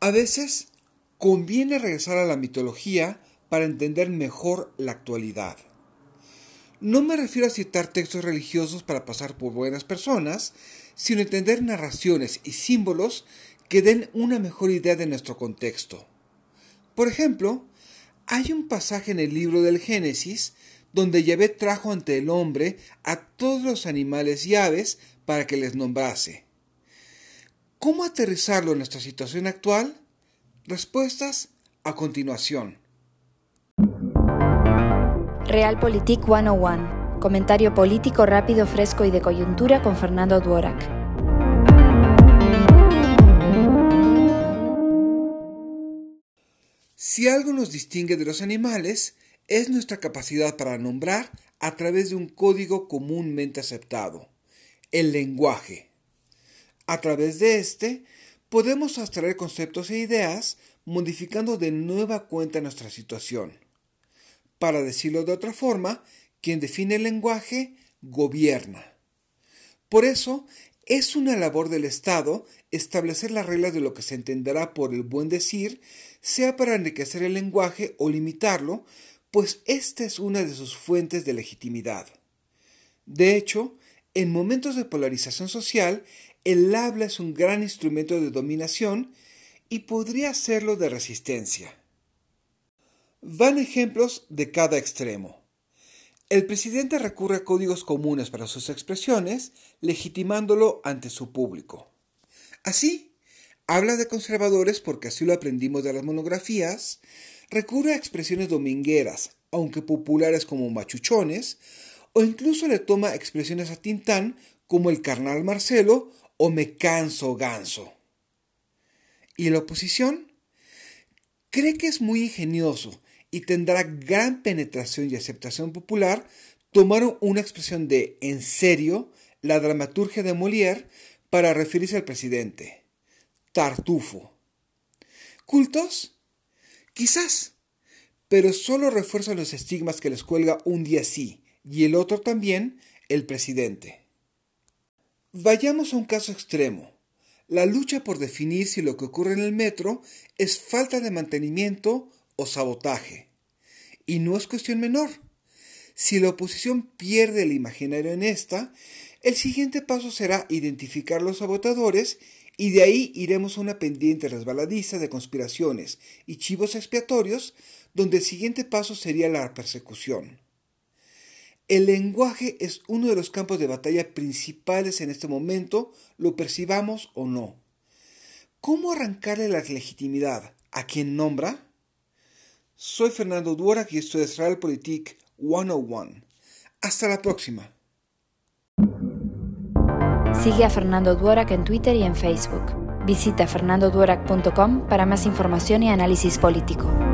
A veces conviene regresar a la mitología para entender mejor la actualidad. No me refiero a citar textos religiosos para pasar por buenas personas, sino entender narraciones y símbolos que den una mejor idea de nuestro contexto. Por ejemplo, hay un pasaje en el libro del Génesis donde Yahvé trajo ante el hombre a todos los animales y aves para que les nombrase. ¿Cómo aterrizarlo en nuestra situación actual? Respuestas a continuación. Realpolitik 101. Comentario político rápido, fresco y de coyuntura con Fernando Duorak. Si algo nos distingue de los animales, es nuestra capacidad para nombrar a través de un código comúnmente aceptado, el lenguaje. A través de este, podemos abstraer conceptos e ideas, modificando de nueva cuenta nuestra situación. Para decirlo de otra forma, quien define el lenguaje gobierna. Por eso, es una labor del Estado establecer las reglas de lo que se entenderá por el buen decir, sea para enriquecer el lenguaje o limitarlo, pues esta es una de sus fuentes de legitimidad. De hecho, en momentos de polarización social, el habla es un gran instrumento de dominación y podría serlo de resistencia. Van ejemplos de cada extremo. El presidente recurre a códigos comunes para sus expresiones, legitimándolo ante su público. Así, habla de conservadores porque así lo aprendimos de las monografías, recurre a expresiones domingueras, aunque populares como machuchones, o incluso le toma expresiones a Tintán como el carnal Marcelo o me canso ganso. ¿Y la oposición? Cree que es muy ingenioso y tendrá gran penetración y aceptación popular tomaron una expresión de en serio la dramaturgia de Molière para referirse al presidente. Tartufo. ¿Cultos? Quizás, pero solo refuerza los estigmas que les cuelga un día sí y el otro también el presidente. Vayamos a un caso extremo. La lucha por definir si lo que ocurre en el metro es falta de mantenimiento o sabotaje. Y no es cuestión menor. Si la oposición pierde el imaginario en esta, el siguiente paso será identificar los sabotadores y de ahí iremos a una pendiente resbaladiza de conspiraciones y chivos expiatorios, donde el siguiente paso sería la persecución. El lenguaje es uno de los campos de batalla principales en este momento, lo percibamos o no. ¿Cómo arrancarle la legitimidad a quien nombra? Soy Fernando Duorak y esto es Realpolitik 101. Hasta la próxima. Sigue a Fernando Duorak en Twitter y en Facebook. Visita fernandoduorak.com para más información y análisis político.